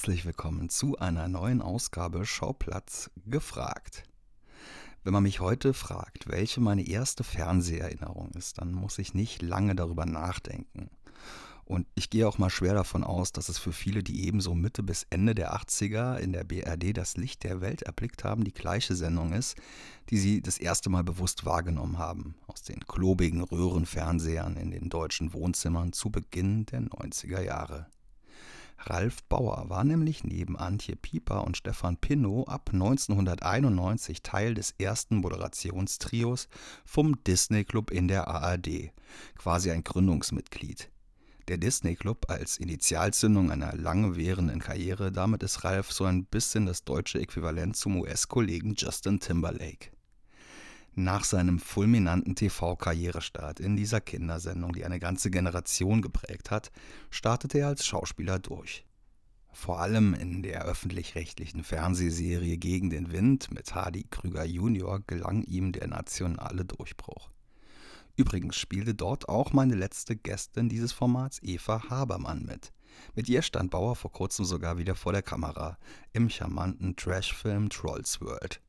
Herzlich willkommen zu einer neuen Ausgabe Schauplatz gefragt. Wenn man mich heute fragt, welche meine erste Fernseherinnerung ist, dann muss ich nicht lange darüber nachdenken. Und ich gehe auch mal schwer davon aus, dass es für viele, die ebenso Mitte bis Ende der 80er in der BRD das Licht der Welt erblickt haben, die gleiche Sendung ist, die sie das erste Mal bewusst wahrgenommen haben, aus den klobigen Röhrenfernsehern in den deutschen Wohnzimmern zu Beginn der 90er Jahre. Ralf Bauer war nämlich neben Antje Pieper und Stefan Pinnow ab 1991 Teil des ersten Moderationstrios vom Disney Club in der ARD, quasi ein Gründungsmitglied. Der Disney Club als Initialzündung einer lange währenden Karriere, damit ist Ralf so ein bisschen das deutsche Äquivalent zum US-Kollegen Justin Timberlake. Nach seinem fulminanten TV-Karrierestart in dieser Kindersendung, die eine ganze Generation geprägt hat, startete er als Schauspieler durch. Vor allem in der öffentlich-rechtlichen Fernsehserie Gegen den Wind mit Hardy Krüger Jr. gelang ihm der nationale Durchbruch. Übrigens spielte dort auch meine letzte Gästin dieses Formats, Eva Habermann, mit. Mit ihr stand Bauer vor kurzem sogar wieder vor der Kamera im charmanten Trashfilm Trolls World.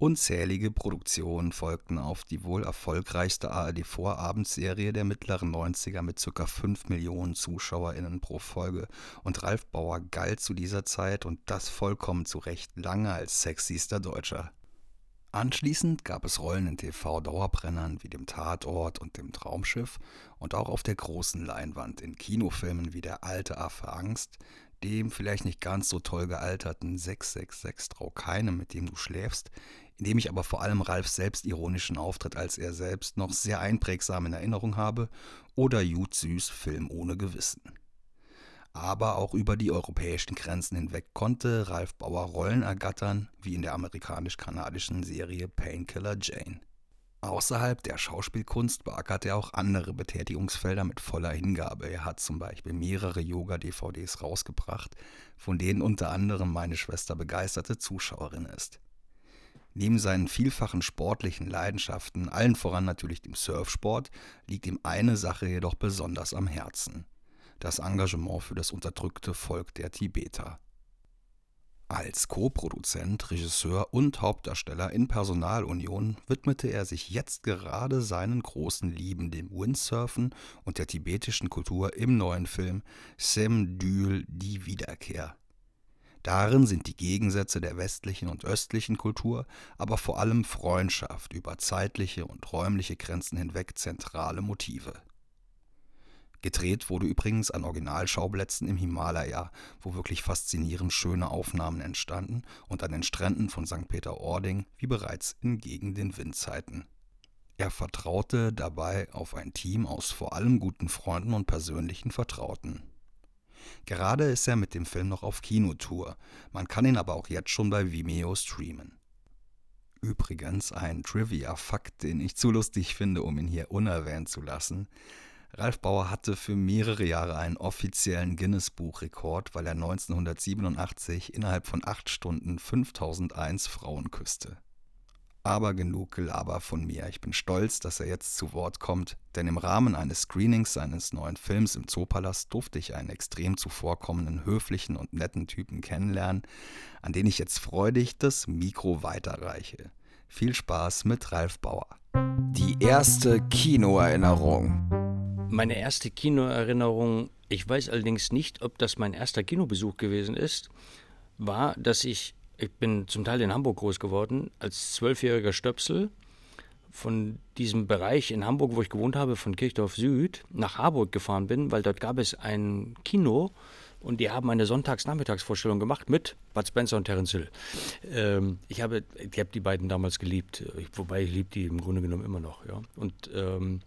Unzählige Produktionen folgten auf die wohl erfolgreichste ARD-Vorabendserie der mittleren 90er mit ca. 5 Millionen ZuschauerInnen pro Folge und Ralf Bauer galt zu dieser Zeit und das vollkommen zu Recht lange als sexyster Deutscher. Anschließend gab es Rollen in TV-Dauerbrennern wie dem Tatort und dem Traumschiff und auch auf der großen Leinwand in Kinofilmen wie Der alte Affe Angst, dem vielleicht nicht ganz so toll gealterten 666 Trau keinem, mit dem du schläfst, in dem ich aber vor allem Ralfs selbstironischen Auftritt als er selbst noch sehr einprägsam in Erinnerung habe, oder Jud Süß Film ohne Gewissen. Aber auch über die europäischen Grenzen hinweg konnte Ralf Bauer Rollen ergattern, wie in der amerikanisch-kanadischen Serie Painkiller Jane. Außerhalb der Schauspielkunst beackert er auch andere Betätigungsfelder mit voller Hingabe. Er hat zum Beispiel mehrere Yoga-DVDs rausgebracht, von denen unter anderem meine Schwester begeisterte Zuschauerin ist. Neben seinen vielfachen sportlichen Leidenschaften, allen voran natürlich dem Surfsport, liegt ihm eine Sache jedoch besonders am Herzen. Das Engagement für das unterdrückte Volk der Tibeter. Als Co-Produzent, Regisseur und Hauptdarsteller in Personalunion widmete er sich jetzt gerade seinen großen Lieben, dem Windsurfen und der tibetischen Kultur im neuen Film Sem Dül die Wiederkehr. Darin sind die Gegensätze der westlichen und östlichen Kultur, aber vor allem Freundschaft über zeitliche und räumliche Grenzen hinweg zentrale Motive. Gedreht wurde übrigens an Originalschauplätzen im Himalaya, wo wirklich faszinierend schöne Aufnahmen entstanden und an den Stränden von St. Peter-Ording, wie bereits in Gegen den Windzeiten. Er vertraute dabei auf ein Team aus vor allem guten Freunden und persönlichen Vertrauten. Gerade ist er mit dem Film noch auf Kinotour. Man kann ihn aber auch jetzt schon bei Vimeo streamen. Übrigens ein Trivia-Fakt, den ich zu lustig finde, um ihn hier unerwähnt zu lassen. Ralf Bauer hatte für mehrere Jahre einen offiziellen Guinness-Buch-Rekord, weil er 1987 innerhalb von acht Stunden 5001 Frauen küsste. Aber genug Gelaber von mir. Ich bin stolz, dass er jetzt zu Wort kommt, denn im Rahmen eines Screenings seines neuen Films im Zoopalast durfte ich einen extrem zuvorkommenden, höflichen und netten Typen kennenlernen, an den ich jetzt freudig das Mikro weiterreiche. Viel Spaß mit Ralf Bauer. Die erste Kinoerinnerung. Meine erste Kinoerinnerung, ich weiß allerdings nicht, ob das mein erster Kinobesuch gewesen ist, war, dass ich ich bin zum Teil in Hamburg groß geworden, als zwölfjähriger Stöpsel von diesem Bereich in Hamburg, wo ich gewohnt habe, von Kirchdorf Süd, nach Harburg gefahren bin, weil dort gab es ein Kino und die haben eine Sonntags-Nachmittagsvorstellung gemacht mit Bud Spencer und Terence Hill. Ähm, ich habe, ich habe die beiden damals geliebt, wobei ich liebe die im Grunde genommen immer noch. Ja. Und ähm,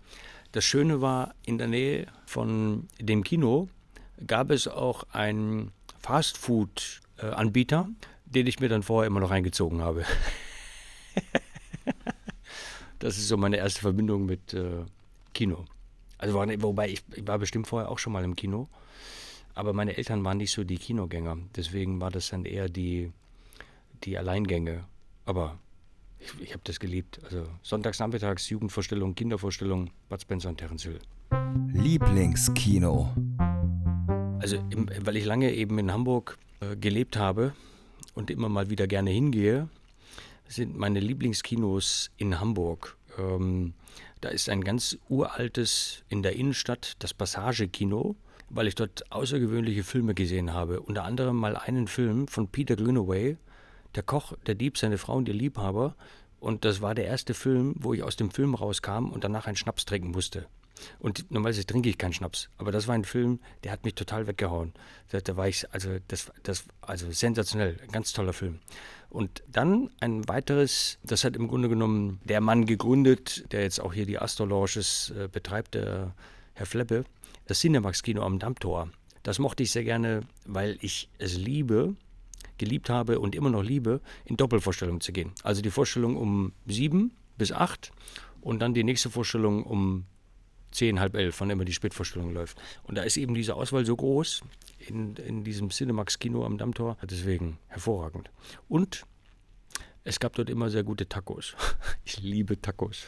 das Schöne war, in der Nähe von dem Kino gab es auch einen Fastfood-Anbieter, den ich mir dann vorher immer noch reingezogen habe. das ist so meine erste Verbindung mit äh, Kino. Also war, wobei ich, ich, war bestimmt vorher auch schon mal im Kino, aber meine Eltern waren nicht so die Kinogänger. Deswegen war das dann eher die, die Alleingänge. Aber ich, ich habe das geliebt. Also Sonntagsnachmittags, Jugendvorstellung, Kindervorstellung, Bud Spencer und Terence Hill. Lieblingskino. Also, im, weil ich lange eben in Hamburg äh, gelebt habe und immer mal wieder gerne hingehe, sind meine Lieblingskinos in Hamburg. Ähm, da ist ein ganz uraltes in der Innenstadt, das Passage-Kino, weil ich dort außergewöhnliche Filme gesehen habe. Unter anderem mal einen Film von Peter Greenaway, Der Koch, der Dieb, seine Frau und ihr Liebhaber. Und das war der erste Film, wo ich aus dem Film rauskam und danach einen Schnaps trinken musste. Und normalerweise trinke ich keinen Schnaps, aber das war ein Film, der hat mich total weggehauen. Da, da war ich, also das, das, also sensationell, ein ganz toller Film. Und dann ein weiteres, das hat im Grunde genommen der Mann gegründet, der jetzt auch hier die Astor Lounges äh, betreibt, der Herr Fleppe, das Cinemax-Kino am Dammtor. Das mochte ich sehr gerne, weil ich es liebe, geliebt habe und immer noch liebe, in Doppelvorstellungen zu gehen. Also die Vorstellung um sieben bis acht und dann die nächste Vorstellung um zehn, halb elf, wann immer die Spätvorstellung läuft. Und da ist eben diese Auswahl so groß in, in diesem Cinemax-Kino am Dammtor. Deswegen hervorragend. Und es gab dort immer sehr gute Tacos. Ich liebe Tacos.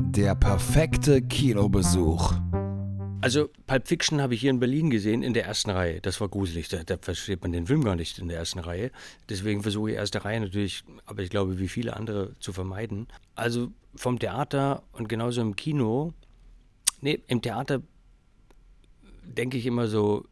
Der perfekte Kinobesuch. Also Pulp Fiction habe ich hier in Berlin gesehen, in der ersten Reihe. Das war gruselig. Da, da, versteht man den Film gar nicht in der ersten Reihe. Deswegen versuche ich erste Reihe natürlich, aber ich glaube, wie viele andere zu vermeiden. Also vom Theater und genauso im Kino Nee, im Theater denke ich immer so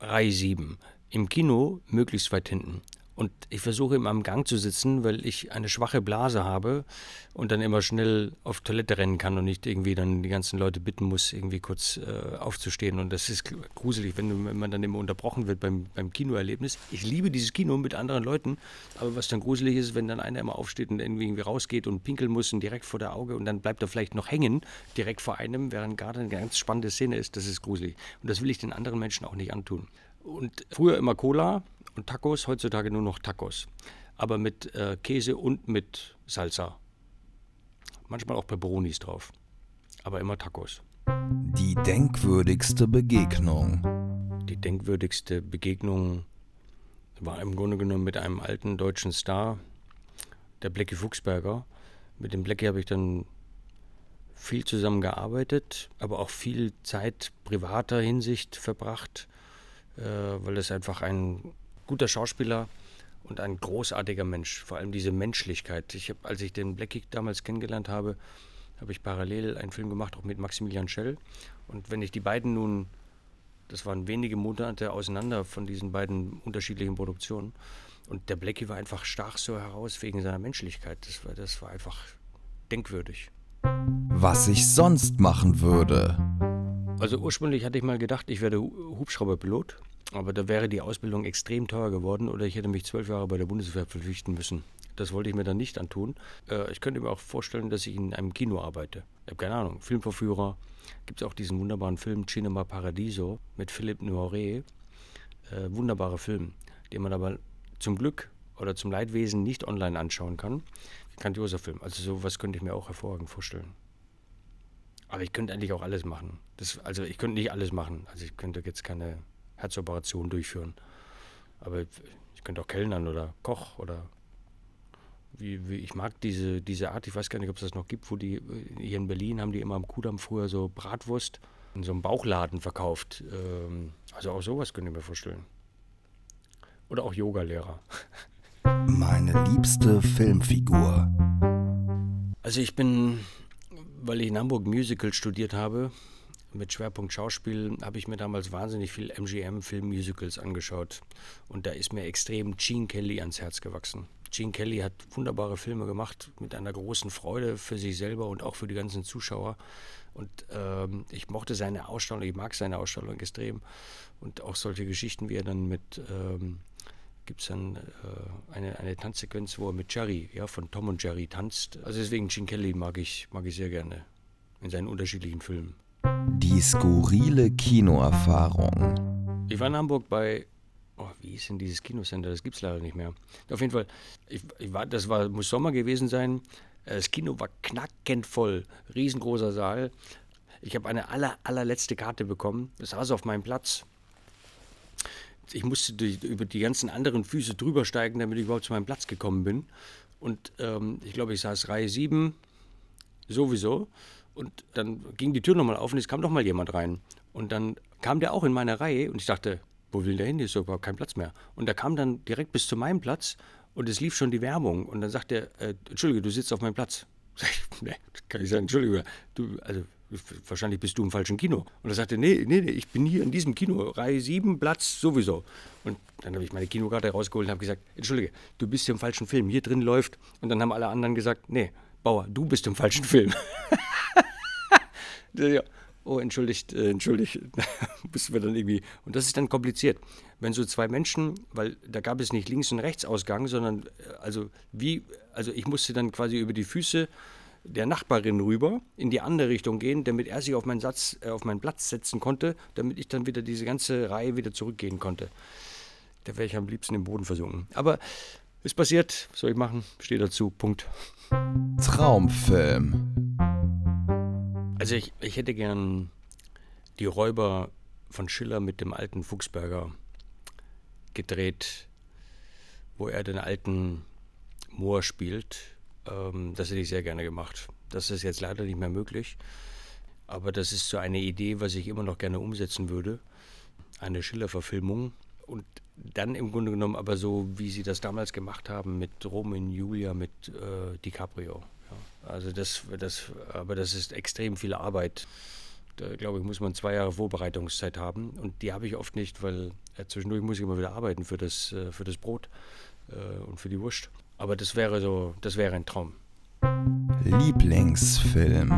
Reihe 7. Im Kino möglichst weit hinten. Und ich versuche immer am Gang zu sitzen, weil ich eine schwache Blase habe und dann immer schnell auf Toilette rennen kann und nicht irgendwie dann die ganzen Leute bitten muss, irgendwie kurz äh, aufzustehen. Und das ist gruselig, wenn, wenn, man dann immer unterbrochen wird beim, beim Kinoerlebnis. Ich liebe dieses Kino mit anderen Leuten, aber was dann gruselig ist, wenn dann einer immer aufsteht und irgendwie rausgeht und pinkeln muss und direkt vor der Auge und dann bleibt er vielleicht noch hängen, direkt vor einem, während gerade eine ganz spannende Szene ist, das ist gruselig. Und das will ich den anderen Menschen auch nicht antun. Und früher immer Cola, und Tacos, heutzutage nur noch Tacos. Aber mit äh, Käse und mit Salsa. Manchmal auch Peperonis drauf. Aber immer Tacos. Die denkwürdigste Begegnung. Die denkwürdigste Begegnung war im Grunde genommen mit einem alten deutschen Star, der Blackie Fuchsberger. Mit dem Blackie habe ich dann viel zusammengearbeitet, aber auch viel Zeit privater Hinsicht verbracht, äh, weil es einfach ein guter Schauspieler und ein großartiger Mensch. Vor allem diese Menschlichkeit. Ich hab, als ich den Blackie damals kennengelernt habe, habe ich parallel einen Film gemacht, auch mit Maximilian Schell. Und wenn ich die beiden nun, das waren wenige Monate auseinander von diesen beiden unterschiedlichen Produktionen, und der Blackie war einfach stach so heraus wegen seiner Menschlichkeit. Das war, das war einfach denkwürdig. Was ich sonst machen würde. Also ursprünglich hatte ich mal gedacht, ich werde Hubschrauberpilot. Aber da wäre die Ausbildung extrem teuer geworden oder ich hätte mich zwölf Jahre bei der Bundeswehr verpflichten müssen. Das wollte ich mir dann nicht antun. Äh, ich könnte mir auch vorstellen, dass ich in einem Kino arbeite. Ich habe keine Ahnung, Filmverführer. Gibt es auch diesen wunderbaren Film Cinema Paradiso mit Philippe Noiret. Äh, wunderbarer Film, den man aber zum Glück oder zum Leidwesen nicht online anschauen kann. Grandioser Film. Also sowas könnte ich mir auch hervorragend vorstellen. Aber ich könnte eigentlich auch alles machen. Das, also ich könnte nicht alles machen. Also ich könnte jetzt keine Herzoperation durchführen. Aber ich könnte auch Kellnern oder Koch oder wie, wie, ich mag diese, diese Art, ich weiß gar nicht, ob es das noch gibt, wo die hier in Berlin haben die immer am Kudamm früher so Bratwurst in so einem Bauchladen verkauft. Ähm, also auch sowas könnte ich mir vorstellen. Oder auch Yogalehrer. Meine liebste Filmfigur. Also ich bin, weil ich in Hamburg Musical studiert habe, mit Schwerpunkt Schauspiel habe ich mir damals wahnsinnig viel MGM-Film-Musicals angeschaut. Und da ist mir extrem Gene Kelly ans Herz gewachsen. Gene Kelly hat wunderbare Filme gemacht mit einer großen Freude für sich selber und auch für die ganzen Zuschauer. Und ähm, ich mochte seine Ausstellung, ich mag seine Ausstellung extrem. Und auch solche Geschichten, wie er dann mit, ähm, gibt es dann äh, eine, eine Tanzsequenz, wo er mit Jerry, ja, von Tom und Jerry tanzt. Also deswegen Gene Kelly mag ich, mag ich sehr gerne in seinen unterschiedlichen Filmen. Die skurrile Kinoerfahrung. Ich war in Hamburg bei, oh, wie ist denn dieses Kinocenter? Das gibt es leider nicht mehr. Auf jeden Fall, ich, ich war, das war, muss Sommer gewesen sein. Das Kino war knackend voll, riesengroßer Saal. Ich habe eine aller, allerletzte Karte bekommen. Das saß auf meinem Platz. Ich musste die, über die ganzen anderen Füße drüber steigen, damit ich überhaupt zu meinem Platz gekommen bin. Und ähm, ich glaube, ich saß Reihe 7 sowieso. Und dann ging die Tür nochmal auf und es kam doch mal jemand rein. Und dann kam der auch in meine Reihe und ich dachte, wo will der hin? Hier ist überhaupt kein Platz mehr. Und er kam dann direkt bis zu meinem Platz und es lief schon die Werbung. Und dann sagt er, äh, Entschuldige, du sitzt auf meinem Platz. Sag ich, nee, kann ich sagen, Entschuldige, du, also wahrscheinlich bist du im falschen Kino. Und er sagte, nee, nee, nee, ich bin hier in diesem Kino, Reihe 7, Platz sowieso. Und dann habe ich meine Kinokarte rausgeholt und habe gesagt, Entschuldige, du bist hier im falschen Film, hier drin läuft. Und dann haben alle anderen gesagt, nee, Bauer, du bist im falschen Film. Oh, entschuldigt, äh, entschuldigt, müssen wir dann irgendwie. Und das ist dann kompliziert. Wenn so zwei Menschen, weil da gab es nicht Links- und Rechtsausgang, sondern äh, also wie, also ich musste dann quasi über die Füße der Nachbarin rüber in die andere Richtung gehen, damit er sich auf meinen, Satz, äh, auf meinen Platz setzen konnte, damit ich dann wieder diese ganze Reihe wieder zurückgehen konnte. Da wäre ich am liebsten im Boden versunken. Aber ist passiert, was soll ich machen? Stehe dazu, Punkt. Traumfilm. Also ich, ich hätte gern die Räuber von Schiller mit dem alten Fuchsberger gedreht, wo er den alten Moor spielt ähm, das hätte ich sehr gerne gemacht. Das ist jetzt leider nicht mehr möglich. Aber das ist so eine Idee, was ich immer noch gerne umsetzen würde. Eine Schiller-Verfilmung. Und dann im Grunde genommen aber so, wie sie das damals gemacht haben mit Romeo und Julia, mit äh, DiCaprio. Ja. Also das, das, aber das ist extrem viel Arbeit. Da glaube ich, muss man zwei Jahre Vorbereitungszeit haben. Und die habe ich oft nicht, weil äh, zwischendurch muss ich immer wieder arbeiten für das, äh, für das Brot äh, und für die Wurst. Aber das wäre so, das wäre ein Traum. Lieblingsfilm.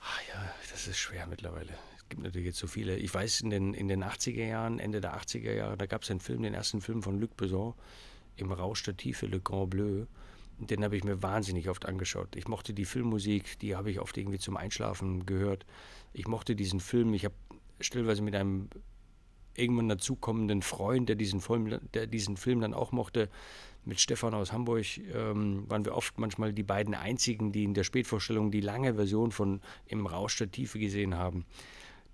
Ach ja, das ist schwer mittlerweile. Gibt natürlich jetzt so viele. Ich weiß, in den, in den 80er Jahren, Ende der 80er Jahre, da gab es einen Film, den ersten Film von Luc Besson, Im Rausch der Tiefe, Le Grand Bleu. Den habe ich mir wahnsinnig oft angeschaut. Ich mochte die Filmmusik, die habe ich oft irgendwie zum Einschlafen gehört. Ich mochte diesen Film. Ich habe stellenweise mit einem irgendwann dazukommenden Freund, der diesen Film, der diesen Film dann auch mochte, mit Stefan aus Hamburg ähm, waren wir oft manchmal die beiden einzigen, die in der Spätvorstellung die lange Version von Im Rausch der Tiefe gesehen haben.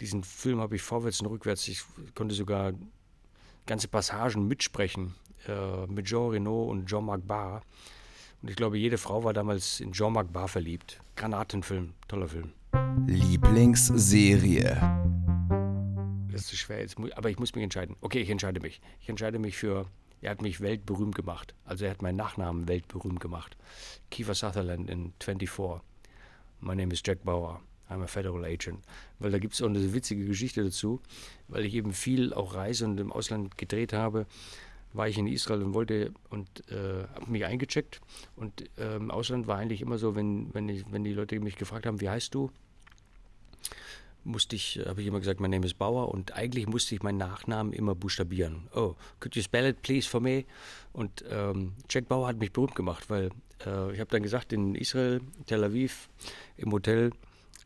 Diesen Film habe ich vorwärts und rückwärts, ich konnte sogar ganze Passagen mitsprechen äh, mit Jean Reno und Jean-Marc Barr. Und ich glaube, jede Frau war damals in Jean-Marc Barr verliebt. Granatenfilm, toller Film. Lieblingsserie. Das ist schwer, jetzt, aber ich muss mich entscheiden. Okay, ich entscheide mich. Ich entscheide mich für er hat mich weltberühmt gemacht. Also er hat meinen Nachnamen weltberühmt gemacht. Kiefer Sutherland in 24. My name is Jack Bauer. I'm a Federal Agent. Weil da gibt es auch eine witzige Geschichte dazu, weil ich eben viel auch reise und im Ausland gedreht habe war ich in Israel und wollte und äh, habe mich eingecheckt. Und äh, im Ausland war eigentlich immer so, wenn, wenn, ich, wenn die Leute mich gefragt haben, wie heißt du, musste ich, habe ich immer gesagt, mein Name ist Bauer und eigentlich musste ich meinen Nachnamen immer buchstabieren. Oh, could you spell it please for me? Und ähm, Jack Bauer hat mich berühmt gemacht, weil äh, ich habe dann gesagt, in Israel, Tel Aviv, im Hotel,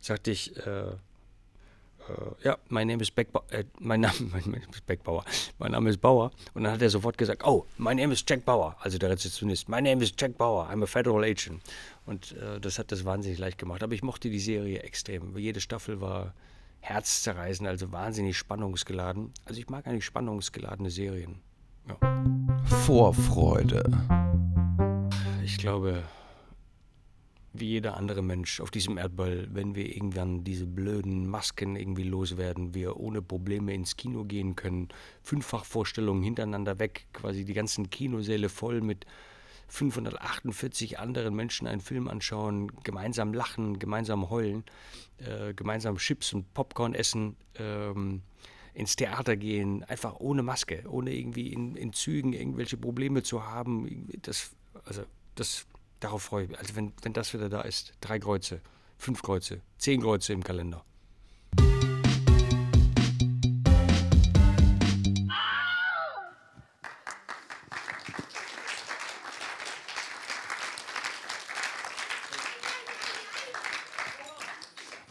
sagte ich, äh, äh, ja, mein Name ist Beckbauer, äh, mein Name, mein ist Beckbauer, mein Name ist Bauer. Und dann hat er sofort gesagt, oh, mein Name ist Jack Bauer, also der Rezeptionist, mein Name ist Jack Bauer, I'm a Federal Agent. Und äh, das hat das wahnsinnig leicht gemacht. Aber ich mochte die Serie extrem. Jede Staffel war herzzerreißend, also wahnsinnig spannungsgeladen. Also ich mag eigentlich spannungsgeladene Serien. Ja. Vorfreude. Ich glaube, wie jeder andere Mensch auf diesem Erdball, wenn wir irgendwann diese blöden Masken irgendwie loswerden, wir ohne Probleme ins Kino gehen können, Fünffachvorstellungen hintereinander weg, quasi die ganzen Kinosäle voll mit 548 anderen Menschen einen Film anschauen, gemeinsam lachen, gemeinsam heulen, äh, gemeinsam Chips und Popcorn essen, ähm, ins Theater gehen, einfach ohne Maske, ohne irgendwie in, in Zügen irgendwelche Probleme zu haben. Das, also das, darauf freue ich mich. Also wenn, wenn das wieder da ist, drei Kreuze, fünf Kreuze, zehn Kreuze im Kalender.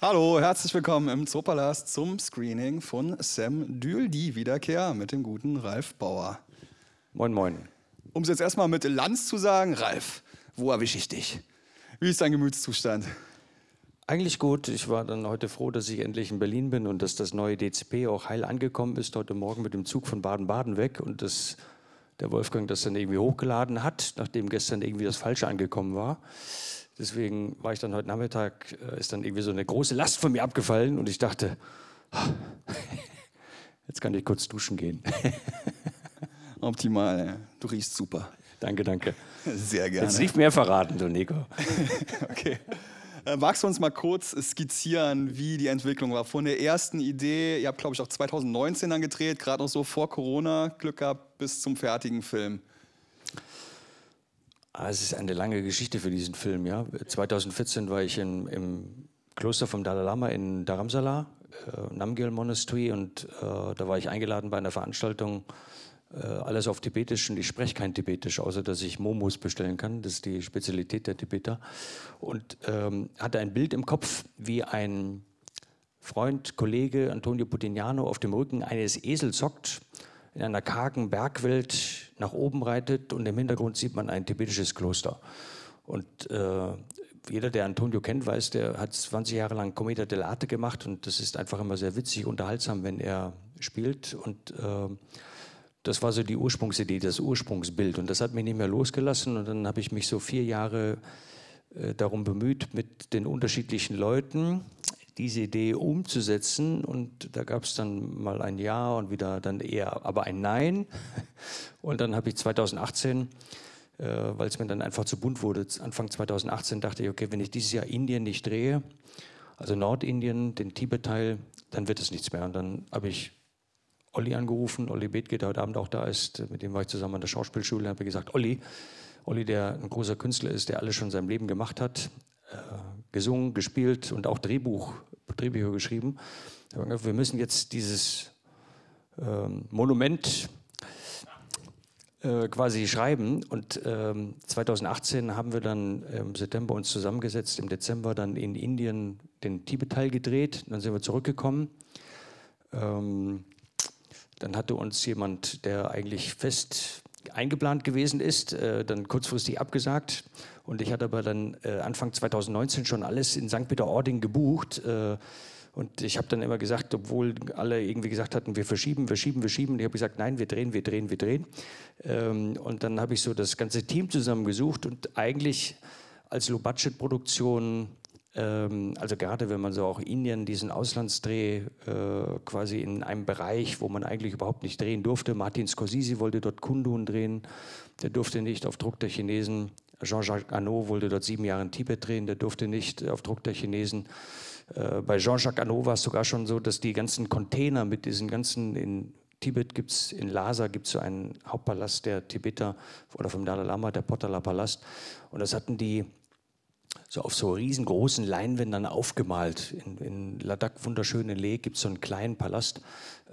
Hallo, herzlich willkommen im Zoopalast zum Screening von Sam Dül, die Wiederkehr mit dem guten Ralf Bauer. Moin, moin. Um es jetzt erstmal mit Lanz zu sagen, Ralf, wo erwische ich dich? Wie ist dein Gemütszustand? Eigentlich gut. Ich war dann heute froh, dass ich endlich in Berlin bin und dass das neue DCP auch heil angekommen ist. Heute Morgen mit dem Zug von Baden-Baden weg und dass der Wolfgang das dann irgendwie hochgeladen hat, nachdem gestern irgendwie das Falsche angekommen war. Deswegen war ich dann heute Nachmittag, äh, ist dann irgendwie so eine große Last von mir abgefallen und ich dachte, Jetzt kann ich kurz duschen gehen. Optimal, du riechst super. Danke, danke. Sehr gerne. Jetzt nicht mehr verraten, du Nico. okay. Äh, magst du uns mal kurz skizzieren, wie die Entwicklung war? Von der ersten Idee, ihr habt, glaube ich, auch 2019 dann gedreht, gerade noch so vor Corona, Glück gehabt, bis zum fertigen Film. Ah, es ist eine lange Geschichte für diesen Film. Ja. 2014 war ich in, im Kloster vom Dalai Lama in Dharamsala, äh, Namgyal Monastery, und äh, da war ich eingeladen bei einer Veranstaltung, alles auf Tibetisch und ich spreche kein Tibetisch, außer dass ich Momos bestellen kann. Das ist die Spezialität der Tibeter. Und ähm, hatte ein Bild im Kopf, wie ein Freund, Kollege Antonio Putignano auf dem Rücken eines Esels hockt in einer kargen Bergwelt nach oben reitet und im Hintergrund sieht man ein tibetisches Kloster. Und äh, jeder, der Antonio kennt, weiß, der hat 20 Jahre lang Cometa dell'arte gemacht und das ist einfach immer sehr witzig, unterhaltsam, wenn er spielt. Und äh, das war so die Ursprungsidee, das Ursprungsbild. Und das hat mich nicht mehr losgelassen. Und dann habe ich mich so vier Jahre äh, darum bemüht, mit den unterschiedlichen Leuten diese Idee umzusetzen. Und da gab es dann mal ein Ja und wieder dann eher aber ein Nein. Und dann habe ich 2018, äh, weil es mir dann einfach zu bunt wurde, Anfang 2018 dachte ich, okay, wenn ich dieses Jahr Indien nicht drehe, also Nordindien, den Tibet-Teil, dann wird es nichts mehr. Und dann habe ich Olli angerufen, Olli Bethke, der heute Abend auch da ist, mit dem war ich zusammen an der Schauspielschule, habe gesagt, Olli, Olli, der ein großer Künstler ist, der alles schon in seinem Leben gemacht hat, äh, gesungen, gespielt und auch Drehbuch, Drehbücher geschrieben. Wir müssen jetzt dieses ähm, Monument äh, quasi schreiben. Und ähm, 2018 haben wir dann im September uns zusammengesetzt, im Dezember dann in Indien den Tibet-Teil gedreht. Dann sind wir zurückgekommen. Ähm, dann hatte uns jemand, der eigentlich fest eingeplant gewesen ist, äh, dann kurzfristig abgesagt. Und ich hatte aber dann äh, Anfang 2019 schon alles in St. Peter-Ording gebucht. Äh, und ich habe dann immer gesagt, obwohl alle irgendwie gesagt hatten, wir verschieben, wir schieben, wir schieben. Ich habe gesagt, nein, wir drehen, wir drehen, wir drehen. Ähm, und dann habe ich so das ganze Team zusammengesucht und eigentlich als Low-Budget-Produktion also gerade wenn man so auch Indien, diesen Auslandsdreh äh, quasi in einem Bereich, wo man eigentlich überhaupt nicht drehen durfte. Martin Scorsese wollte dort Kundun drehen, der durfte nicht auf Druck der Chinesen. Jean-Jacques Arnaud wollte dort sieben Jahre in Tibet drehen, der durfte nicht auf Druck der Chinesen. Äh, bei Jean-Jacques Arnaud war es sogar schon so, dass die ganzen Container mit diesen ganzen in Tibet gibt es, in Lhasa gibt es so einen Hauptpalast der Tibeter oder vom Dalai Lama, der Potala Palast. Und das hatten die so auf so riesengroßen Leinwänden aufgemalt. In, in Ladakh, wunderschöne Leh, gibt es so einen kleinen Palast,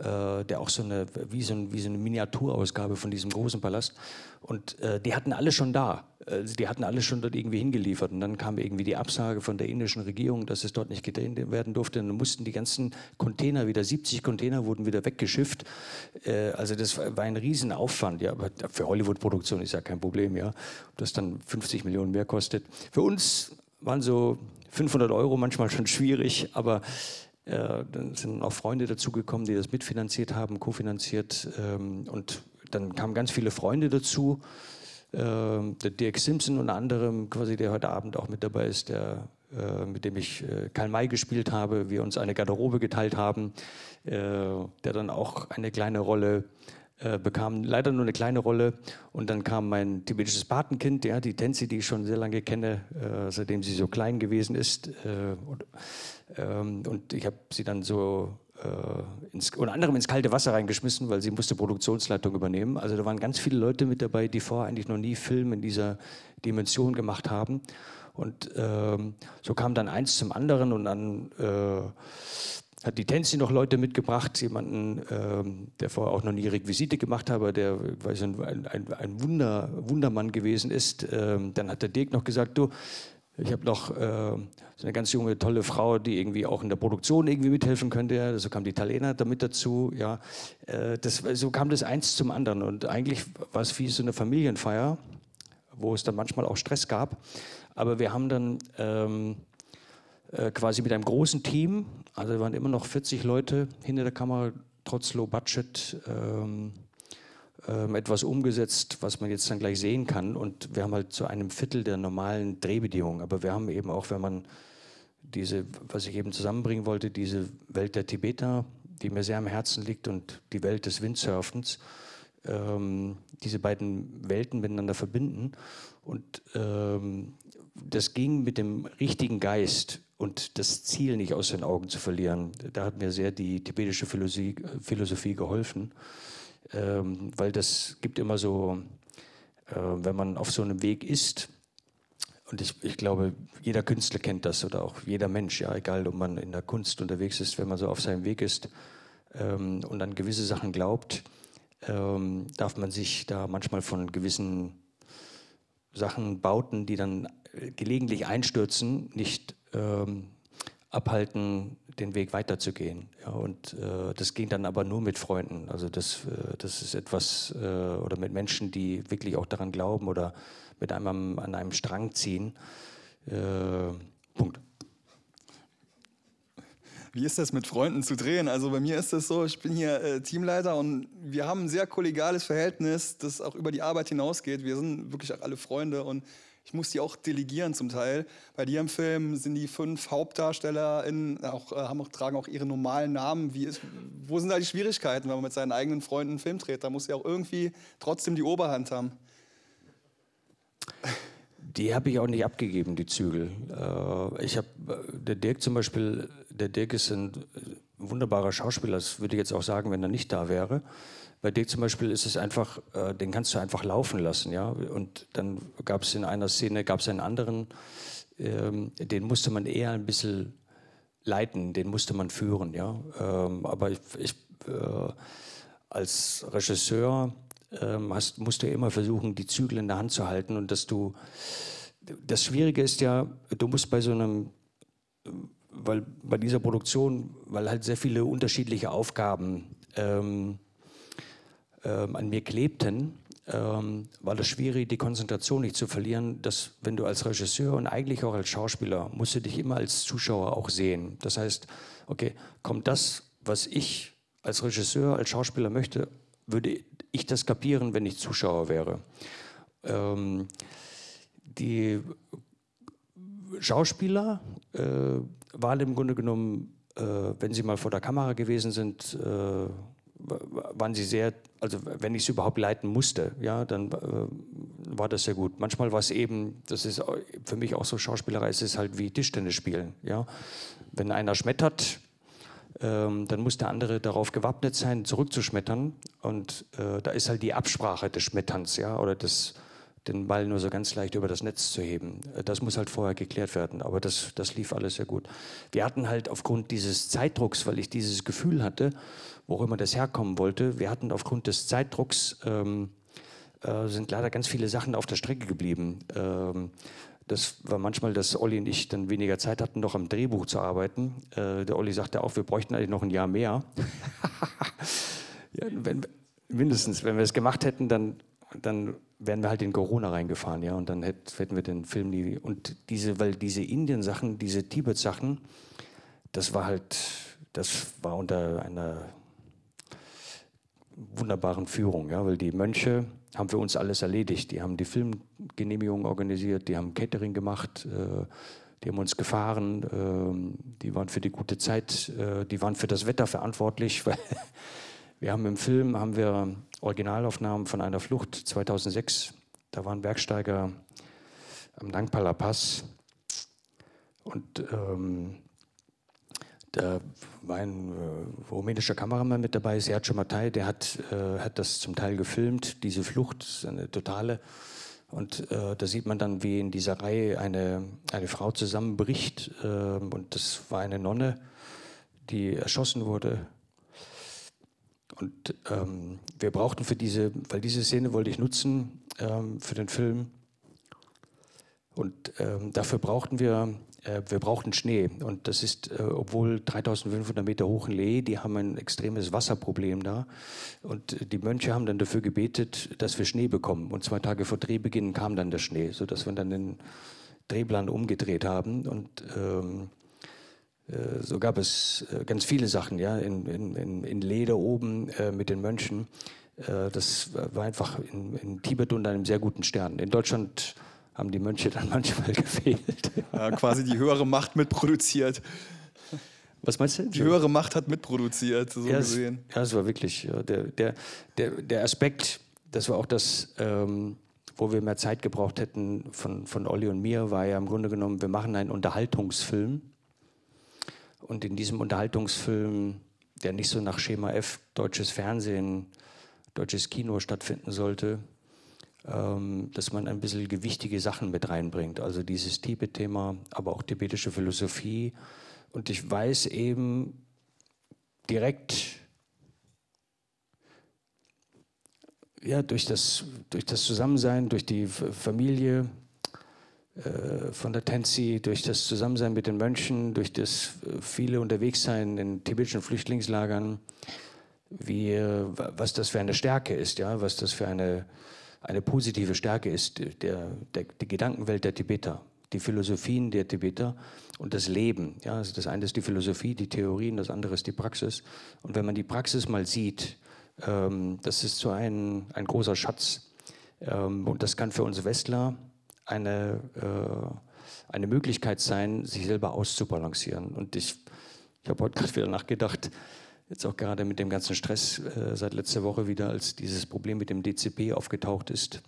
äh, der auch so eine, wie so, ein, wie so, eine Miniaturausgabe von diesem großen Palast. Und äh, die hatten alle schon da. Also die hatten alle schon dort irgendwie hingeliefert. Und dann kam irgendwie die Absage von der indischen Regierung, dass es dort nicht gedreht werden durfte. Und dann mussten die ganzen Container wieder, 70 Container wurden wieder weggeschifft. Äh, also das war ein Riesenaufwand. Ja, aber für Hollywood-Produktion ist ja kein Problem, ja. Ob das dann 50 Millionen mehr kostet. Für uns waren so 500 Euro manchmal schon schwierig, aber äh, dann sind auch Freunde dazugekommen, die das mitfinanziert haben, kofinanziert. Ähm, und dann kamen ganz viele Freunde dazu. Ähm, der Dirk Simpson unter anderem, quasi, der heute Abend auch mit dabei ist, der, äh, mit dem ich äh, Karl May gespielt habe, wir uns eine Garderobe geteilt haben, äh, der dann auch eine kleine Rolle äh, bekam leider nur eine kleine Rolle und dann kam mein tibetisches Patenkind, ja, die Tenzi, die ich schon sehr lange kenne, äh, seitdem sie so klein gewesen ist. Äh, und, ähm, und, ich habe sie dann so äh, ins, unter anderem ins kalte Wasser reingeschmissen, weil sie musste Produktionsleitung übernehmen. Also da waren ganz viele Leute mit dabei, die vorher eigentlich noch nie Film in dieser Dimension gemacht haben. Und ähm, so kam dann eins zum anderen und dann äh, hat die Tensi noch Leute mitgebracht, jemanden, ähm, der vorher auch noch nie Requisite gemacht hat, der weiß, ein, ein, ein Wunder, Wundermann gewesen ist. Ähm, dann hat der Dirk noch gesagt, du, ich habe noch äh, so eine ganz junge, tolle Frau, die irgendwie auch in der Produktion irgendwie mithelfen könnte. Ja. So kam die Italiener damit dazu. Ja. Äh, das, so kam das eins zum anderen. Und eigentlich war es wie so eine Familienfeier, wo es dann manchmal auch Stress gab. Aber wir haben dann... Ähm, äh, quasi mit einem großen Team, also waren immer noch 40 Leute hinter der Kamera, trotz Low Budget, ähm, etwas umgesetzt, was man jetzt dann gleich sehen kann. Und wir haben halt zu einem Viertel der normalen Drehbedingungen. Aber wir haben eben auch, wenn man diese, was ich eben zusammenbringen wollte, diese Welt der Tibeter, die mir sehr am Herzen liegt, und die Welt des Windsurfens, ähm, diese beiden Welten miteinander verbinden. Und ähm, das ging mit dem richtigen Geist und das Ziel nicht aus den Augen zu verlieren. Da hat mir sehr die tibetische Philosophie, Philosophie geholfen, ähm, weil das gibt immer so, äh, wenn man auf so einem Weg ist, und ich, ich, glaube, jeder Künstler kennt das oder auch jeder Mensch, ja, egal ob man in der Kunst unterwegs ist, wenn man so auf seinem Weg ist ähm, und an gewisse Sachen glaubt, ähm, darf man sich da manchmal von gewissen Sachen, Bauten, die dann gelegentlich einstürzen, nicht ähm, abhalten, den Weg weiterzugehen. Ja, und äh, das ging dann aber nur mit Freunden. Also das, äh, das ist etwas, äh, oder mit Menschen, die wirklich auch daran glauben oder mit einem an einem Strang ziehen. Äh, Punkt. Wie ist das mit Freunden zu drehen? Also bei mir ist es so, ich bin hier äh, Teamleiter und wir haben ein sehr kollegiales Verhältnis, das auch über die Arbeit hinausgeht. Wir sind wirklich auch alle Freunde und ich muss die auch delegieren zum Teil. Bei dir im Film sind die fünf HauptdarstellerInnen auch, äh, haben auch, tragen auch ihre normalen Namen. Wie ist, wo sind da die Schwierigkeiten, wenn man mit seinen eigenen Freunden einen Film dreht? Da muss ja auch irgendwie trotzdem die Oberhand haben. Die habe ich auch nicht abgegeben, die Zügel. Äh, ich habe, der Dirk zum Beispiel, der Dirk ist ein wunderbarer Schauspieler, das würde ich jetzt auch sagen, wenn er nicht da wäre. Bei Dirk zum Beispiel ist es einfach, äh, den kannst du einfach laufen lassen, ja. Und dann gab es in einer Szene, gab es einen anderen, ähm, den musste man eher ein bisschen leiten, den musste man führen, ja. Ähm, aber ich, ich äh, als Regisseur ähm, hast, musst du immer versuchen, die Zügel in der Hand zu halten und dass du, das Schwierige ist ja, du musst bei so einem, weil bei dieser Produktion, weil halt sehr viele unterschiedliche Aufgaben ähm, an mir klebten, ähm, war das schwierig, die Konzentration nicht zu verlieren, dass wenn du als Regisseur und eigentlich auch als Schauspieler, musst du dich immer als Zuschauer auch sehen. Das heißt, okay, kommt das, was ich als Regisseur, als Schauspieler möchte, würde ich das kapieren, wenn ich Zuschauer wäre. Ähm, die Schauspieler äh, waren im Grunde genommen, äh, wenn sie mal vor der Kamera gewesen sind, äh, waren sie sehr, also wenn ich es überhaupt leiten musste, ja, dann äh, war das sehr gut. Manchmal war es eben, das ist für mich auch so Schauspielerei, es ist halt wie Tischtennis spielen, ja. Wenn einer schmettert, ähm, dann muss der andere darauf gewappnet sein, zurückzuschmettern. Und äh, da ist halt die Absprache des Schmetterns, ja, oder des, den Ball nur so ganz leicht über das Netz zu heben. Äh, das muss halt vorher geklärt werden. Aber das, das lief alles sehr gut. Wir hatten halt aufgrund dieses Zeitdrucks, weil ich dieses Gefühl hatte, wo immer das herkommen wollte, wir hatten aufgrund des Zeitdrucks ähm, äh, sind leider ganz viele Sachen auf der Strecke geblieben. Ähm, das war manchmal, dass Olli und ich dann weniger Zeit hatten, noch am Drehbuch zu arbeiten. Äh, der Olli sagte auch, wir bräuchten eigentlich noch ein Jahr mehr. ja, wenn, mindestens, wenn wir es gemacht hätten, dann, dann wären wir halt in Corona reingefahren, ja, und dann hätt, hätten wir den Film nie. Und diese, weil diese Indien-Sachen, diese Tibet-Sachen, das war halt, das war unter einer wunderbaren Führung, ja, weil die Mönche haben für uns alles erledigt. Die haben die Filmgenehmigung organisiert, die haben Catering gemacht, äh, die haben uns gefahren, äh, die waren für die gute Zeit, äh, die waren für das Wetter verantwortlich, weil wir haben im Film haben wir Originalaufnahmen von einer Flucht 2006. Da waren Bergsteiger am Nangpala Pass und ähm, da war ein äh, rumänischer Kameramann mit dabei, Sergio Matai, der hat, äh, hat das zum Teil gefilmt, diese Flucht, eine totale. Und äh, da sieht man dann, wie in dieser Reihe eine, eine Frau zusammenbricht. Äh, und das war eine Nonne, die erschossen wurde. Und ähm, wir brauchten für diese, weil diese Szene wollte ich nutzen ähm, für den Film. Und ähm, dafür brauchten wir äh, wir brauchten Schnee. Und das ist, äh, obwohl 3500 Meter hoch in Lee, die haben ein extremes Wasserproblem da. Und die Mönche haben dann dafür gebetet, dass wir Schnee bekommen. Und zwei Tage vor Drehbeginn kam dann der Schnee, sodass wir dann den Drehplan umgedreht haben. Und ähm, äh, so gab es äh, ganz viele Sachen, ja, in, in, in Leder oben äh, mit den Mönchen. Äh, das war einfach in, in Tibet unter einem sehr guten Stern. In Deutschland haben die Mönche dann manchmal gefehlt. Ja, quasi die höhere Macht mitproduziert. Was meinst du? Die höhere Macht hat mitproduziert, so ja, gesehen. Es, ja, es war wirklich der, der, der, der Aspekt, das war auch das, ähm, wo wir mehr Zeit gebraucht hätten von, von Olli und mir, war ja im Grunde genommen, wir machen einen Unterhaltungsfilm. Und in diesem Unterhaltungsfilm, der nicht so nach Schema F deutsches Fernsehen, deutsches Kino stattfinden sollte, ähm, dass man ein bisschen gewichtige Sachen mit reinbringt. Also dieses Tibet-Thema, aber auch tibetische Philosophie. Und ich weiß eben direkt, ja, durch das, durch das Zusammensein, durch die Familie von der Tensi, durch das Zusammensein mit den Mönchen, durch das äh, viele Unterwegssein in tibetischen Flüchtlingslagern, wie, was das für eine Stärke ist, ja, was das für eine, eine positive Stärke ist, der, der, die Gedankenwelt der Tibeter, die Philosophien der Tibeter und das Leben. Ja, also das eine ist die Philosophie, die Theorien, das andere ist die Praxis. Und wenn man die Praxis mal sieht, ähm, das ist so ein, ein großer Schatz. Ähm, und das kann für uns Westler eine, äh, eine Möglichkeit sein, sich selber auszubalancieren. Und ich, ich habe heute gerade wieder nachgedacht, jetzt auch gerade mit dem ganzen Stress äh, seit letzter Woche wieder, als dieses Problem mit dem DCP aufgetaucht ist.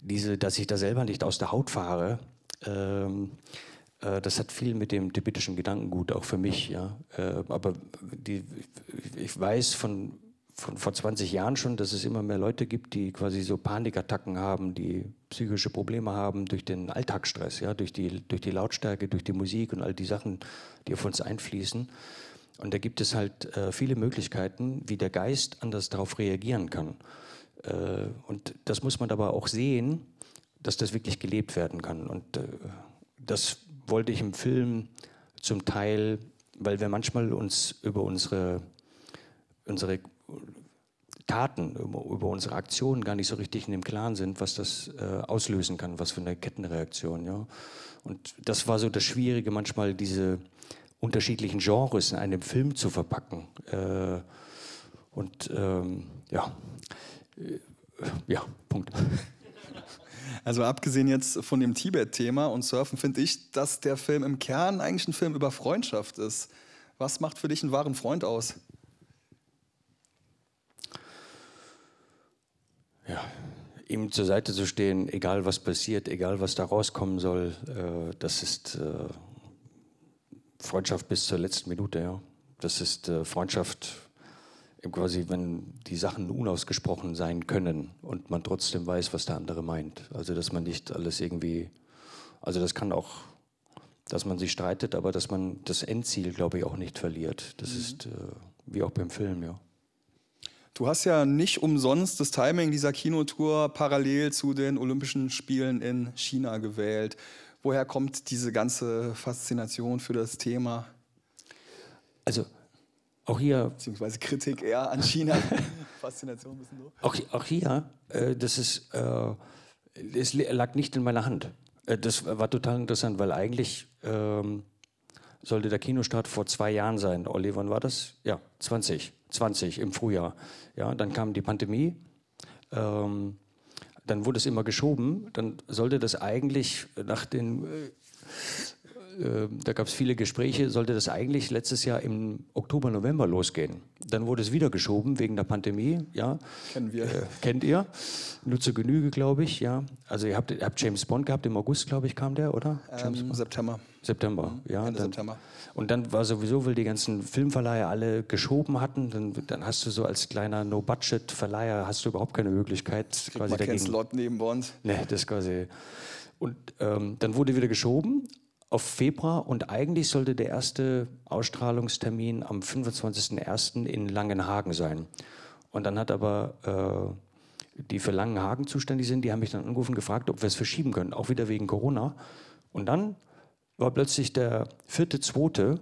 Diese, dass ich da selber nicht aus der Haut fahre, ähm, äh, das hat viel mit dem tibetischen Gedankengut auch für mich. Ja. Äh, aber die, ich weiß von, von vor 20 Jahren schon, dass es immer mehr Leute gibt, die quasi so Panikattacken haben, die psychische Probleme haben durch den Alltagsstress, ja, durch, die, durch die Lautstärke, durch die Musik und all die Sachen, die auf uns einfließen. Und da gibt es halt äh, viele Möglichkeiten, wie der Geist anders darauf reagieren kann. Äh, und das muss man aber auch sehen, dass das wirklich gelebt werden kann. Und äh, das wollte ich im Film zum Teil, weil wir manchmal uns über unsere, unsere Taten, über, unsere Aktionen gar nicht so richtig in dem Klaren sind, was das äh, auslösen kann, was für eine Kettenreaktion. Ja. Und das war so das Schwierige, manchmal diese unterschiedlichen Genres in einem Film zu verpacken. Äh, und ähm, ja, äh, ja, Punkt. Also abgesehen jetzt von dem Tibet-Thema und Surfen finde ich, dass der Film im Kern eigentlich ein Film über Freundschaft ist. Was macht für dich einen wahren Freund aus? Ja, ihm zur Seite zu stehen, egal was passiert, egal was da rauskommen soll, äh, das ist äh, Freundschaft bis zur letzten Minute. Ja. Das ist äh, Freundschaft quasi, wenn die Sachen unausgesprochen sein können und man trotzdem weiß, was der andere meint. Also dass man nicht alles irgendwie, also das kann auch, dass man sich streitet, aber dass man das Endziel, glaube ich, auch nicht verliert. Das mhm. ist äh, wie auch beim Film, ja. Du hast ja nicht umsonst das Timing dieser Kinotour parallel zu den Olympischen Spielen in China gewählt. Woher kommt diese ganze Faszination für das Thema? Also auch hier. Beziehungsweise Kritik eher an China. Faszination ein bisschen so. Auch, auch hier, äh, das ist, äh, es lag nicht in meiner Hand. Äh, das war total interessant, weil eigentlich ähm, sollte der Kinostart vor zwei Jahren sein. Olli, wann war das? Ja, 20. 20 im Frühjahr. Ja, dann kam die Pandemie. Ähm, dann wurde es immer geschoben. Dann sollte das eigentlich nach den äh, da gab es viele Gespräche, sollte das eigentlich letztes Jahr im Oktober, November losgehen. Dann wurde es wieder geschoben wegen der Pandemie. Ja. Kennen wir. Äh, kennt ihr? Nur zur Genüge, glaube ich. Ja. Also ihr habt, ihr habt, James Bond gehabt, im August, glaube ich, kam der, oder? Ähm, September. September, mhm. ja. Ende dann, September. Und dann war sowieso, weil die ganzen Filmverleiher alle geschoben hatten, dann, dann hast du so als kleiner No-Budget-Verleiher hast du überhaupt keine Möglichkeit. Kriegt quasi man dagegen. Slot neben Bond. Nee, das quasi... Und ähm, dann wurde wieder geschoben auf Februar und eigentlich sollte der erste Ausstrahlungstermin am 25.01. in Langenhagen sein. Und dann hat aber äh, die für Langenhagen zuständig sind, die haben mich dann angerufen und gefragt, ob wir es verschieben können, auch wieder wegen Corona. Und dann war plötzlich der vierte, zweite,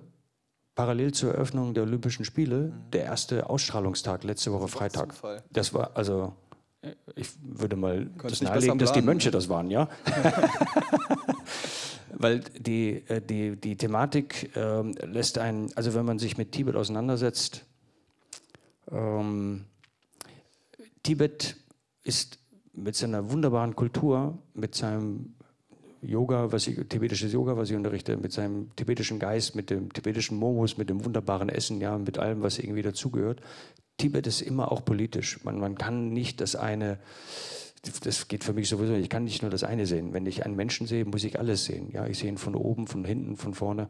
parallel zur Eröffnung der Olympischen Spiele, mhm. der erste Ausstrahlungstag letzte Woche Freitag. Das war also, äh, ich würde mal Könnt das nahelegen, dass die Mönche das waren, ja. weil die, äh, die, die Thematik ähm, lässt einen, also wenn man sich mit Tibet auseinandersetzt, ähm, Tibet ist mit seiner wunderbaren Kultur, mit seinem Yoga, was ich, tibetisches Yoga, was ich unterrichte, mit seinem tibetischen Geist, mit dem tibetischen Momos, mit dem wunderbaren Essen, ja, mit allem, was irgendwie dazugehört. Tibet ist immer auch politisch. Man, man kann nicht das eine, das geht für mich sowieso, ich kann nicht nur das eine sehen. Wenn ich einen Menschen sehe, muss ich alles sehen. Ja, ich sehe ihn von oben, von hinten, von vorne.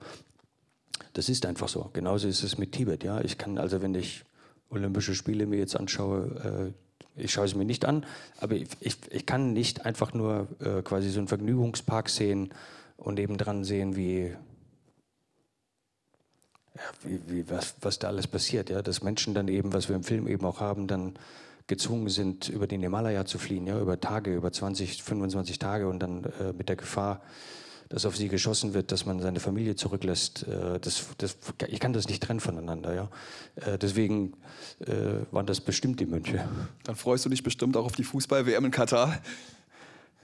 Das ist einfach so. Genauso ist es mit Tibet. Ja, ich kann also, wenn ich Olympische Spiele mir jetzt anschaue, äh, ich schaue es mir nicht an, aber ich, ich, ich kann nicht einfach nur äh, quasi so einen Vergnügungspark sehen und nebendran sehen, wie, ja, wie, wie, was, was da alles passiert. Ja? Dass Menschen dann eben, was wir im Film eben auch haben, dann gezwungen sind, über den Himalaya zu fliehen, ja? über Tage, über 20, 25 Tage und dann äh, mit der Gefahr, dass auf sie geschossen wird, dass man seine Familie zurücklässt. Äh, das, das, ich kann das nicht trennen voneinander. Ja? Äh, deswegen äh, waren das bestimmt die Mönche. Dann freust du dich bestimmt auch auf die Fußball-WM in Katar.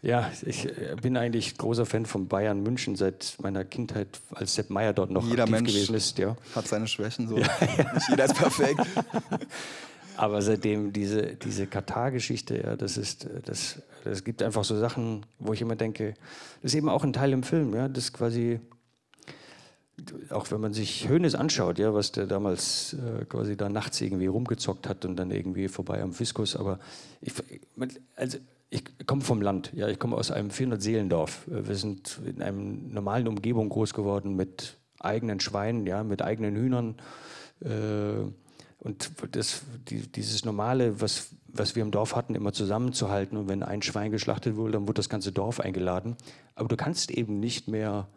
Ja, ich bin eigentlich großer Fan von Bayern München seit meiner Kindheit, als Sepp Meier dort noch jeder aktiv Mensch gewesen ist. Ja. Hat seine Schwächen so. Ja, ja. Nicht jeder ist perfekt. Aber seitdem diese, diese Katar-Geschichte, ja, das ist, das, das gibt einfach so Sachen, wo ich immer denke, das ist eben auch ein Teil im Film, ja, das quasi, auch wenn man sich Hönes anschaut, ja, was der damals äh, quasi da nachts irgendwie rumgezockt hat und dann irgendwie vorbei am Fiskus, aber ich, also ich komme vom Land, ja, ich komme aus einem 400-Seelendorf. Wir sind in einer normalen Umgebung groß geworden mit eigenen Schweinen, ja, mit eigenen Hühnern. Äh, und das, die, dieses Normale, was, was wir im Dorf hatten, immer zusammenzuhalten. Und wenn ein Schwein geschlachtet wurde, dann wurde das ganze Dorf eingeladen. Aber du kannst eben nicht mehr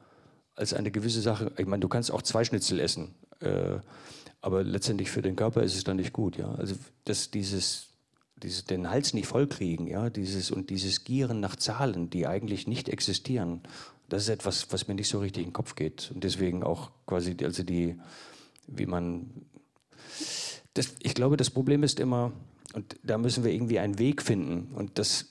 als eine gewisse Sache, ich meine, du kannst auch zwei Schnitzel essen. Äh, aber letztendlich für den Körper ist es dann nicht gut. Ja? Also dass dieses, dieses, den Hals nicht vollkriegen, ja? dieses, und dieses Gieren nach Zahlen, die eigentlich nicht existieren, das ist etwas, was mir nicht so richtig in den Kopf geht. Und deswegen auch quasi, also die, wie man das, ich glaube, das Problem ist immer, und da müssen wir irgendwie einen Weg finden. Und das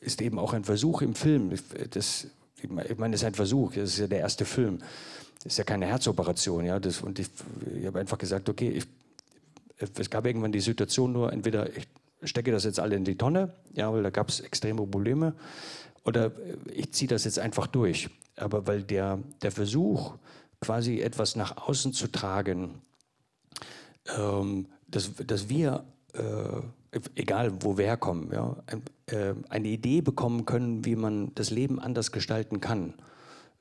ist eben auch ein Versuch im Film. Das, ich meine, das ist ein Versuch, das ist ja der erste Film. Das ist ja keine Herzoperation. Ja? Das, und ich, ich habe einfach gesagt, okay, ich, es gab irgendwann die Situation nur, entweder ich stecke das jetzt alle in die Tonne, ja, weil da gab es extreme Probleme, oder ich ziehe das jetzt einfach durch. Aber weil der, der Versuch, quasi etwas nach außen zu tragen, ähm, dass, dass wir, äh, egal wo wir herkommen, ja, äh, eine Idee bekommen können, wie man das Leben anders gestalten kann.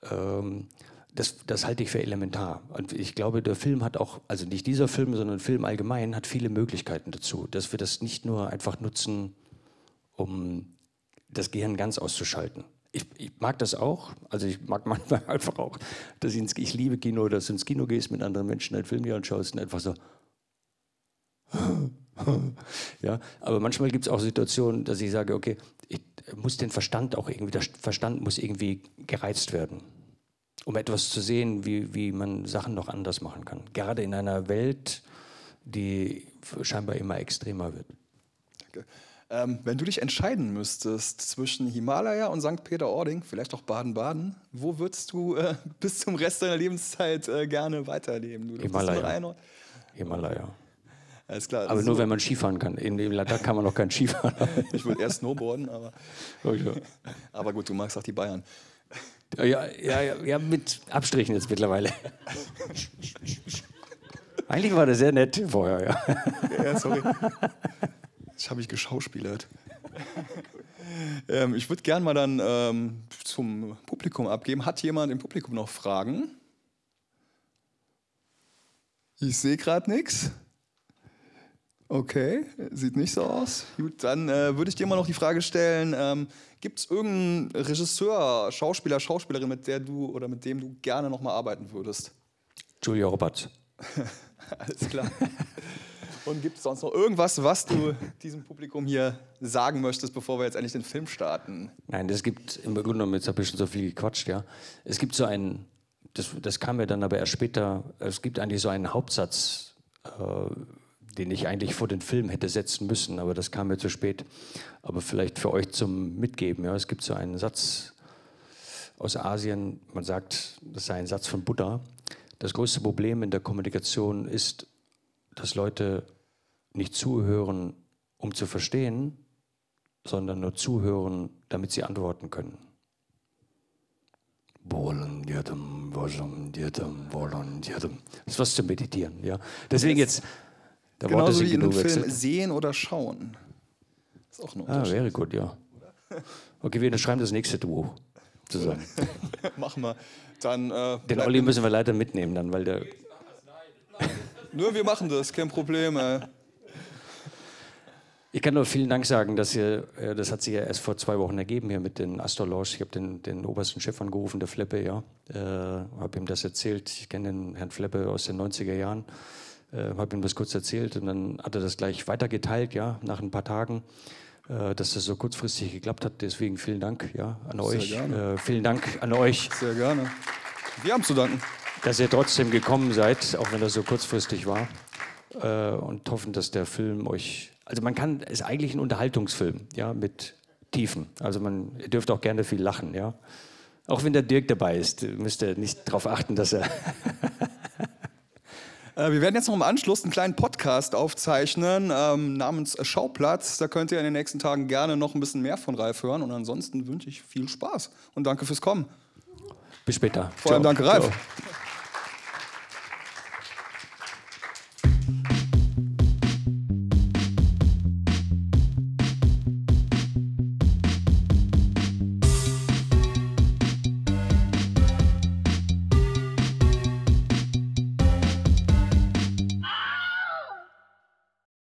Ähm, das, das, halte ich für elementar. Und ich glaube, der Film hat auch, also nicht dieser Film, sondern Film allgemein, hat viele Möglichkeiten dazu, dass wir das nicht nur einfach nutzen, um das Gehirn ganz auszuschalten. Ich, ich mag das auch, also ich mag manchmal einfach auch, dass ich, ins, ich liebe Kino, dass du ins Kino gehst mit anderen Menschen einen Film hier anschaust und einfach so, ja, aber manchmal gibt es auch Situationen, dass ich sage, okay, ich muss den Verstand auch irgendwie, der Verstand muss irgendwie gereizt werden, um etwas zu sehen, wie, wie man Sachen noch anders machen kann. Gerade in einer Welt, die scheinbar immer extremer wird. Danke. Ähm, wenn du dich entscheiden müsstest zwischen Himalaya und St. Peter-Ording, vielleicht auch Baden-Baden, wo würdest du äh, bis zum Rest deiner Lebenszeit äh, gerne weiterleben? Du, Himalaya. Himalaya. Alles klar. Aber so. nur, wenn man Skifahren kann. In dem Ladakh kann man noch kein Skifahren. ich würde erst Snowboarden, aber. Okay. Aber gut, du magst auch die Bayern. Ja, ja, ja, ja, mit Abstrichen jetzt mittlerweile. Eigentlich war das sehr nett vorher, ja. Ja, sorry. Das habe ich geschauspielert. ähm, ich würde gerne mal dann ähm, zum Publikum abgeben. Hat jemand im Publikum noch Fragen? Ich sehe gerade nichts. Okay, sieht nicht so aus. Gut, dann äh, würde ich dir mal noch die Frage stellen: ähm, Gibt es irgendeinen Regisseur, Schauspieler, Schauspielerin, mit der du oder mit dem du gerne noch mal arbeiten würdest? Julia Roberts. Alles klar. Und gibt es sonst noch irgendwas, was du diesem Publikum hier sagen möchtest, bevor wir jetzt endlich den Film starten? Nein, das gibt im Grunde genommen, jetzt habe ich schon so viel gequatscht, ja. Es gibt so einen, das, das kam mir dann aber erst später, es gibt eigentlich so einen Hauptsatz. Äh, den ich eigentlich vor den Film hätte setzen müssen, aber das kam mir zu spät. Aber vielleicht für euch zum Mitgeben. Ja, es gibt so einen Satz aus Asien, man sagt, das sei ein Satz von Buddha. Das größte Problem in der Kommunikation ist, dass Leute nicht zuhören, um zu verstehen, sondern nur zuhören, damit sie antworten können. Das ist was zu meditieren, ja. Deswegen jetzt der Genauso wie in einem Film sehen oder schauen. Das ist auch ein Ah, wäre gut, ja. Okay, wir schreiben das nächste Duo zusammen. Machen wir. Dann, äh, Den Olli müssen wir leider mitnehmen, dann, weil der. Nur wir machen das, kein Problem. Ey. Ich kann nur vielen Dank sagen, dass ihr, äh, das hat sich ja erst vor zwei Wochen ergeben hier mit den Astor Ich habe den, den, obersten Chef angerufen, der Fleppe, ja. Äh, habe ihm das erzählt. Ich kenne den Herrn Fleppe aus den 90er Jahren. Äh, habe ihm das kurz erzählt und dann hat er das gleich weitergeteilt, ja, nach ein paar Tagen, äh, dass das so kurzfristig geklappt hat. Deswegen vielen Dank, ja, an Sehr euch. Äh, vielen Dank an euch. Sehr gerne. Wir haben zu danken. Dass ihr trotzdem gekommen seid, auch wenn das so kurzfristig war. Äh, und hoffen, dass der Film euch also man kann, es ist eigentlich ein Unterhaltungsfilm, ja, mit Tiefen. Also man ihr dürft auch gerne viel lachen, ja. Auch wenn der Dirk dabei ist, müsst ihr nicht darauf achten, dass er. Äh, wir werden jetzt noch im Anschluss einen kleinen Podcast aufzeichnen ähm, namens Schauplatz. Da könnt ihr in den nächsten Tagen gerne noch ein bisschen mehr von Ralf hören. Und ansonsten wünsche ich viel Spaß und danke fürs Kommen. Bis später. Vor allem danke, Ralf. Ciao.